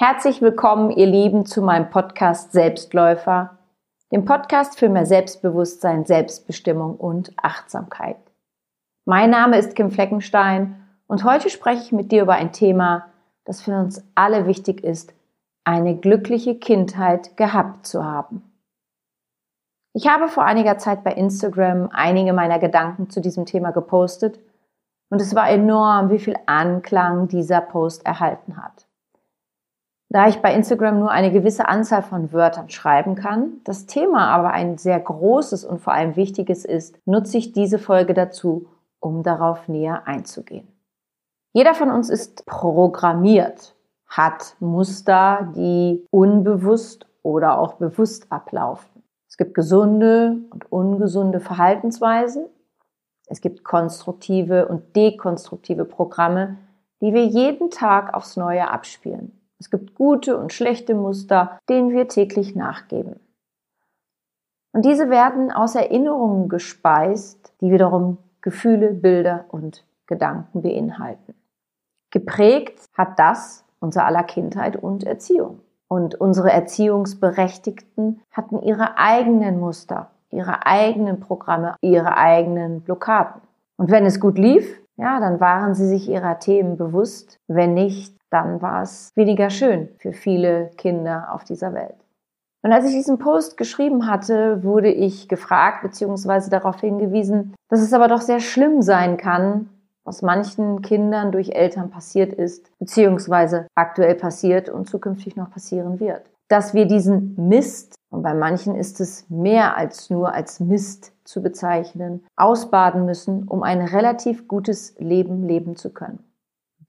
Herzlich willkommen, ihr Lieben, zu meinem Podcast Selbstläufer, dem Podcast für mehr Selbstbewusstsein, Selbstbestimmung und Achtsamkeit. Mein Name ist Kim Fleckenstein und heute spreche ich mit dir über ein Thema, das für uns alle wichtig ist, eine glückliche Kindheit gehabt zu haben. Ich habe vor einiger Zeit bei Instagram einige meiner Gedanken zu diesem Thema gepostet und es war enorm, wie viel Anklang dieser Post erhalten hat. Da ich bei Instagram nur eine gewisse Anzahl von Wörtern schreiben kann, das Thema aber ein sehr großes und vor allem wichtiges ist, nutze ich diese Folge dazu, um darauf näher einzugehen. Jeder von uns ist programmiert, hat Muster, die unbewusst oder auch bewusst ablaufen. Es gibt gesunde und ungesunde Verhaltensweisen. Es gibt konstruktive und dekonstruktive Programme, die wir jeden Tag aufs Neue abspielen. Es gibt gute und schlechte Muster, denen wir täglich nachgeben. Und diese werden aus Erinnerungen gespeist, die wiederum Gefühle, Bilder und Gedanken beinhalten. Geprägt hat das unser aller Kindheit und Erziehung. Und unsere Erziehungsberechtigten hatten ihre eigenen Muster, ihre eigenen Programme, ihre eigenen Blockaden. Und wenn es gut lief, ja, dann waren sie sich ihrer Themen bewusst. Wenn nicht, dann war es weniger schön für viele Kinder auf dieser Welt. Und als ich diesen Post geschrieben hatte, wurde ich gefragt bzw. darauf hingewiesen, dass es aber doch sehr schlimm sein kann, was manchen Kindern durch Eltern passiert ist, beziehungsweise aktuell passiert und zukünftig noch passieren wird. Dass wir diesen Mist, und bei manchen ist es mehr als nur als Mist zu bezeichnen, ausbaden müssen, um ein relativ gutes Leben leben zu können.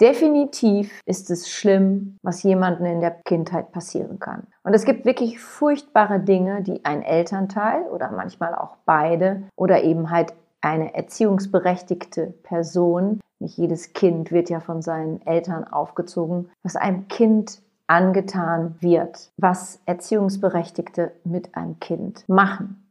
Definitiv ist es schlimm, was jemandem in der Kindheit passieren kann. Und es gibt wirklich furchtbare Dinge, die ein Elternteil oder manchmal auch beide oder eben halt eine erziehungsberechtigte Person, nicht jedes Kind wird ja von seinen Eltern aufgezogen, was einem Kind angetan wird, was Erziehungsberechtigte mit einem Kind machen.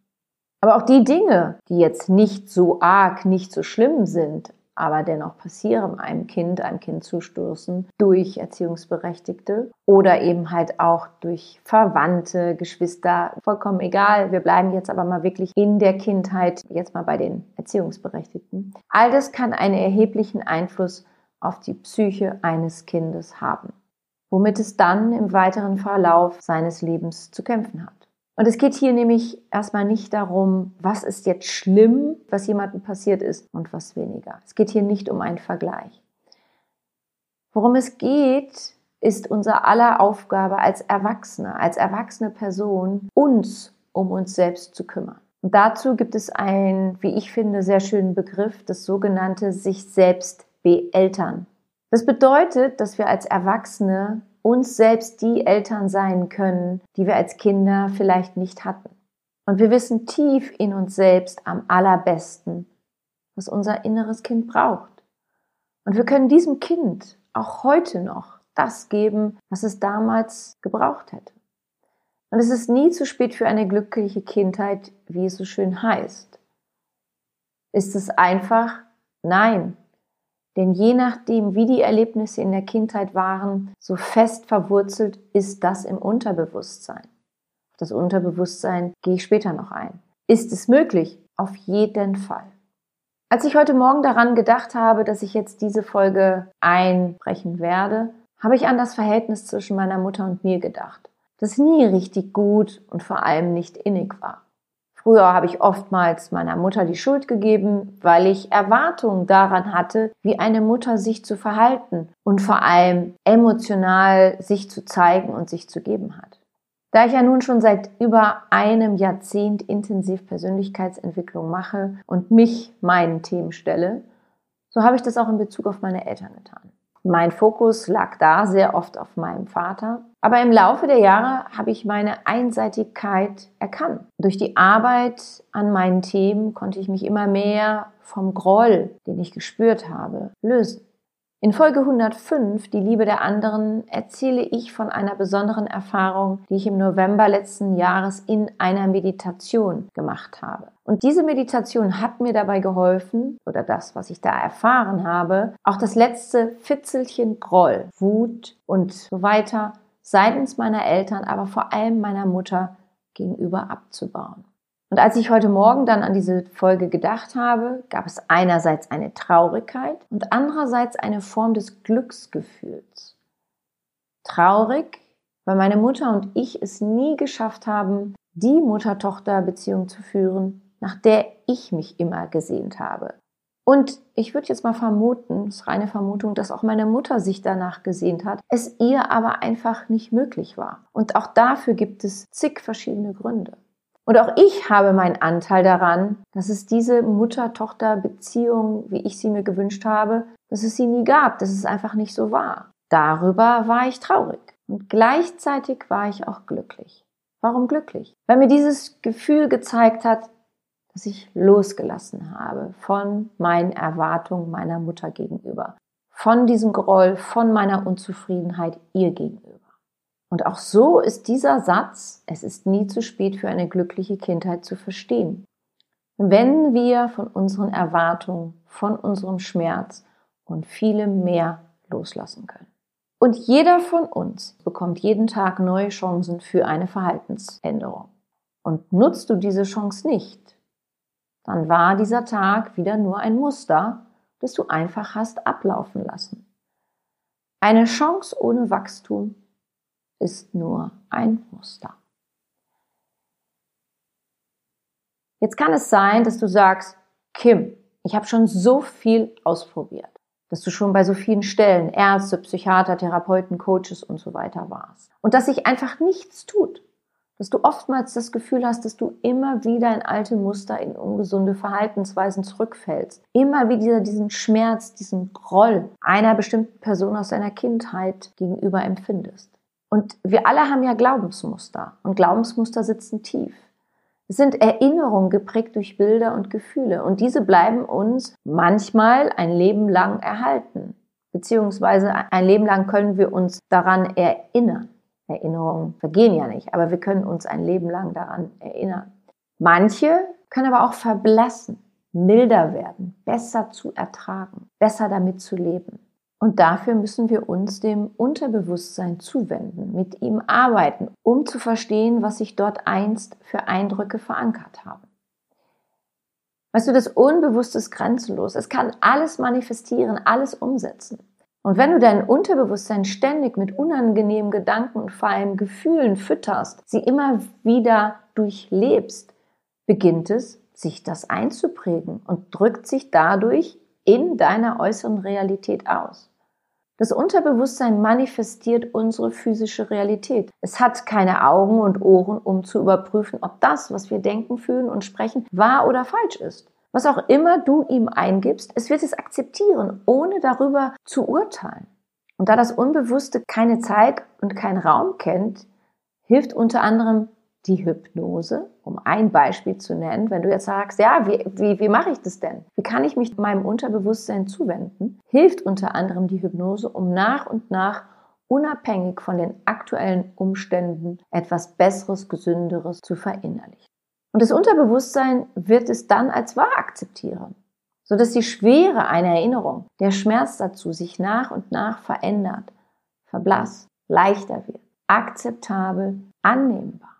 Aber auch die Dinge, die jetzt nicht so arg, nicht so schlimm sind, aber dennoch passieren einem Kind, einem Kind zustoßen durch Erziehungsberechtigte oder eben halt auch durch Verwandte, Geschwister, vollkommen egal. Wir bleiben jetzt aber mal wirklich in der Kindheit, jetzt mal bei den Erziehungsberechtigten. All das kann einen erheblichen Einfluss auf die Psyche eines Kindes haben, womit es dann im weiteren Verlauf seines Lebens zu kämpfen hat. Und es geht hier nämlich erstmal nicht darum, was ist jetzt schlimm, was jemandem passiert ist und was weniger. Es geht hier nicht um einen Vergleich. Worum es geht, ist unser aller Aufgabe als Erwachsene, als erwachsene Person, uns um uns selbst zu kümmern. Und dazu gibt es einen, wie ich finde, sehr schönen Begriff, das sogenannte sich selbst beeltern. Das bedeutet, dass wir als Erwachsene uns selbst die Eltern sein können, die wir als Kinder vielleicht nicht hatten. Und wir wissen tief in uns selbst am allerbesten, was unser inneres Kind braucht. Und wir können diesem Kind auch heute noch das geben, was es damals gebraucht hätte. Und es ist nie zu spät für eine glückliche Kindheit, wie es so schön heißt. Ist es einfach? Nein, denn je nachdem, wie die Erlebnisse in der Kindheit waren, so fest verwurzelt ist das im Unterbewusstsein. Das Unterbewusstsein gehe ich später noch ein. Ist es möglich? Auf jeden Fall. Als ich heute Morgen daran gedacht habe, dass ich jetzt diese Folge einbrechen werde, habe ich an das Verhältnis zwischen meiner Mutter und mir gedacht, das nie richtig gut und vor allem nicht innig war. Früher habe ich oftmals meiner Mutter die Schuld gegeben, weil ich Erwartungen daran hatte, wie eine Mutter sich zu verhalten und vor allem emotional sich zu zeigen und sich zu geben hat. Da ich ja nun schon seit über einem Jahrzehnt intensiv Persönlichkeitsentwicklung mache und mich meinen Themen stelle, so habe ich das auch in Bezug auf meine Eltern getan. Mein Fokus lag da sehr oft auf meinem Vater. Aber im Laufe der Jahre habe ich meine Einseitigkeit erkannt. Durch die Arbeit an meinen Themen konnte ich mich immer mehr vom Groll, den ich gespürt habe, lösen. In Folge 105, die Liebe der anderen, erzähle ich von einer besonderen Erfahrung, die ich im November letzten Jahres in einer Meditation gemacht habe. Und diese Meditation hat mir dabei geholfen, oder das, was ich da erfahren habe, auch das letzte Fitzelchen Groll, Wut und so weiter seitens meiner Eltern, aber vor allem meiner Mutter gegenüber abzubauen. Und als ich heute Morgen dann an diese Folge gedacht habe, gab es einerseits eine Traurigkeit und andererseits eine Form des Glücksgefühls. Traurig, weil meine Mutter und ich es nie geschafft haben, die Mutter-Tochter-Beziehung zu führen, nach der ich mich immer gesehnt habe. Und ich würde jetzt mal vermuten, das ist reine Vermutung, dass auch meine Mutter sich danach gesehnt hat, es ihr aber einfach nicht möglich war. Und auch dafür gibt es zig verschiedene Gründe. Und auch ich habe meinen Anteil daran, dass es diese Mutter-Tochter-Beziehung, wie ich sie mir gewünscht habe, dass es sie nie gab, dass es einfach nicht so war. Darüber war ich traurig. Und gleichzeitig war ich auch glücklich. Warum glücklich? Weil mir dieses Gefühl gezeigt hat, dass ich losgelassen habe von meinen Erwartungen meiner Mutter gegenüber, von diesem Groll, von meiner Unzufriedenheit ihr gegenüber. Und auch so ist dieser Satz, es ist nie zu spät für eine glückliche Kindheit zu verstehen. Wenn wir von unseren Erwartungen, von unserem Schmerz und vielem mehr loslassen können. Und jeder von uns bekommt jeden Tag neue Chancen für eine Verhaltensänderung. Und nutzt du diese Chance nicht, dann war dieser Tag wieder nur ein Muster, das du einfach hast ablaufen lassen. Eine Chance ohne Wachstum ist nur ein Muster. Jetzt kann es sein, dass du sagst, Kim, ich habe schon so viel ausprobiert, dass du schon bei so vielen Stellen, Ärzte, Psychiater, Therapeuten, Coaches und so weiter warst. Und dass sich einfach nichts tut. Dass du oftmals das Gefühl hast, dass du immer wieder in alte Muster, in ungesunde Verhaltensweisen zurückfällst. Immer wieder diesen Schmerz, diesen Groll einer bestimmten Person aus deiner Kindheit gegenüber empfindest. Und wir alle haben ja Glaubensmuster und Glaubensmuster sitzen tief. Es sind Erinnerungen geprägt durch Bilder und Gefühle und diese bleiben uns manchmal ein Leben lang erhalten. Beziehungsweise ein Leben lang können wir uns daran erinnern. Erinnerungen vergehen ja nicht, aber wir können uns ein Leben lang daran erinnern. Manche können aber auch verblassen, milder werden, besser zu ertragen, besser damit zu leben. Und dafür müssen wir uns dem Unterbewusstsein zuwenden, mit ihm arbeiten, um zu verstehen, was sich dort einst für Eindrücke verankert haben. Weißt du, das Unbewusste ist grenzenlos. Es kann alles manifestieren, alles umsetzen. Und wenn du dein Unterbewusstsein ständig mit unangenehmen Gedanken und vor allem Gefühlen fütterst, sie immer wieder durchlebst, beginnt es, sich das einzuprägen und drückt sich dadurch in deiner äußeren Realität aus. Das Unterbewusstsein manifestiert unsere physische Realität. Es hat keine Augen und Ohren, um zu überprüfen, ob das, was wir denken, fühlen und sprechen, wahr oder falsch ist. Was auch immer du ihm eingibst, es wird es akzeptieren, ohne darüber zu urteilen. Und da das Unbewusste keine Zeit und keinen Raum kennt, hilft unter anderem die Hypnose, um ein Beispiel zu nennen, wenn du jetzt sagst, ja, wie, wie, wie mache ich das denn? Wie kann ich mich meinem Unterbewusstsein zuwenden? Hilft unter anderem die Hypnose, um nach und nach unabhängig von den aktuellen Umständen etwas Besseres, Gesünderes zu verinnerlichen. Und das Unterbewusstsein wird es dann als wahr akzeptieren, sodass die Schwere einer Erinnerung, der Schmerz dazu sich nach und nach verändert, verblasst, leichter wird, akzeptabel, annehmbar.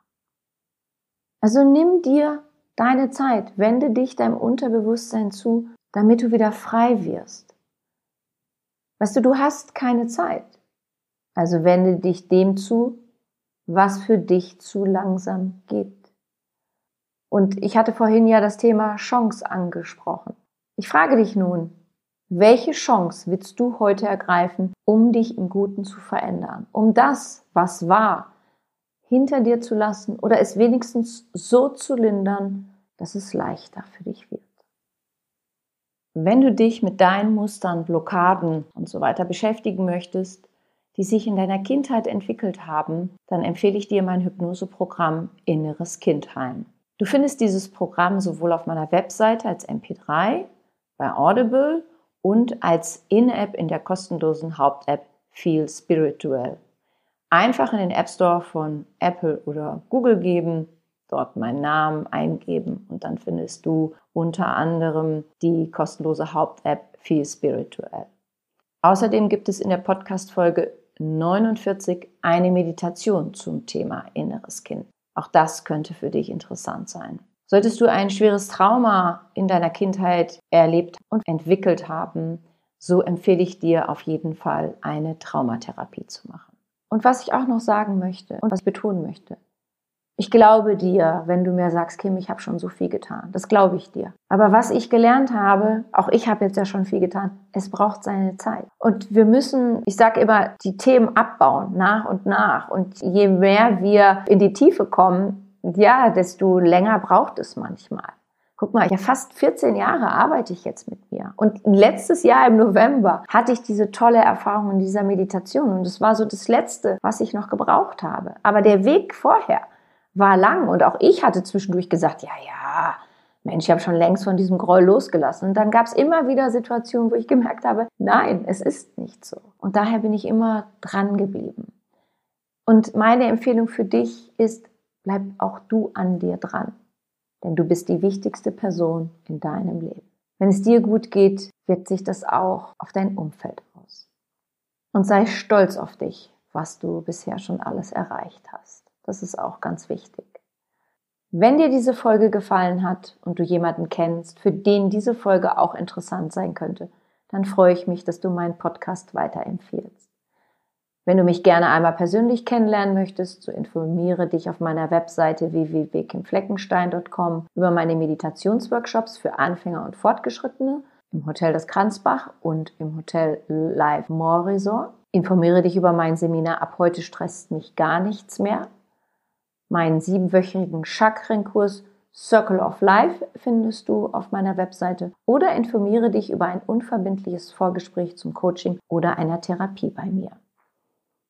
Also nimm dir deine Zeit, wende dich deinem Unterbewusstsein zu, damit du wieder frei wirst. Weißt du, du hast keine Zeit. Also wende dich dem zu, was für dich zu langsam geht. Und ich hatte vorhin ja das Thema Chance angesprochen. Ich frage dich nun, welche Chance willst du heute ergreifen, um dich im Guten zu verändern? Um das, was war, hinter dir zu lassen oder es wenigstens so zu lindern, dass es leichter für dich wird. Wenn du dich mit deinen Mustern, Blockaden und so weiter beschäftigen möchtest, die sich in deiner Kindheit entwickelt haben, dann empfehle ich dir mein Hypnoseprogramm Inneres Kindheim. Du findest dieses Programm sowohl auf meiner Webseite als MP3, bei Audible und als In-App in der kostenlosen Haupt-App Feel Spiritual einfach in den App Store von Apple oder Google geben, dort meinen Namen eingeben und dann findest du unter anderem die kostenlose Haupt-App Feel Spiritual. Außerdem gibt es in der Podcast-Folge 49 eine Meditation zum Thema inneres Kind. Auch das könnte für dich interessant sein. Solltest du ein schweres Trauma in deiner Kindheit erlebt und entwickelt haben, so empfehle ich dir auf jeden Fall eine Traumatherapie zu machen. Und was ich auch noch sagen möchte und was ich betonen möchte, ich glaube dir, wenn du mir sagst, Kim, ich habe schon so viel getan. Das glaube ich dir. Aber was ich gelernt habe, auch ich habe jetzt ja schon viel getan, es braucht seine Zeit. Und wir müssen, ich sage immer, die Themen abbauen, nach und nach. Und je mehr wir in die Tiefe kommen, ja, desto länger braucht es manchmal. Guck mal, ja, fast 14 Jahre arbeite ich jetzt mit mir. Und letztes Jahr im November hatte ich diese tolle Erfahrung in dieser Meditation. Und es war so das Letzte, was ich noch gebraucht habe. Aber der Weg vorher war lang. Und auch ich hatte zwischendurch gesagt, ja, ja, Mensch, ich habe schon längst von diesem Groll losgelassen. Und dann gab es immer wieder Situationen, wo ich gemerkt habe, nein, es ist nicht so. Und daher bin ich immer dran geblieben. Und meine Empfehlung für dich ist, bleib auch du an dir dran denn du bist die wichtigste Person in deinem Leben. Wenn es dir gut geht, wirkt sich das auch auf dein Umfeld aus. Und sei stolz auf dich, was du bisher schon alles erreicht hast. Das ist auch ganz wichtig. Wenn dir diese Folge gefallen hat und du jemanden kennst, für den diese Folge auch interessant sein könnte, dann freue ich mich, dass du meinen Podcast weiterempfehlst. Wenn du mich gerne einmal persönlich kennenlernen möchtest, so informiere dich auf meiner Webseite www.kimfleckenstein.com über meine Meditationsworkshops für Anfänger und Fortgeschrittene im Hotel des Kranzbach und im Hotel Live More Resort. Informiere dich über mein Seminar Ab heute stresst mich gar nichts mehr. Meinen siebenwöchigen Chakrenkurs Circle of Life findest du auf meiner Webseite oder informiere dich über ein unverbindliches Vorgespräch zum Coaching oder einer Therapie bei mir.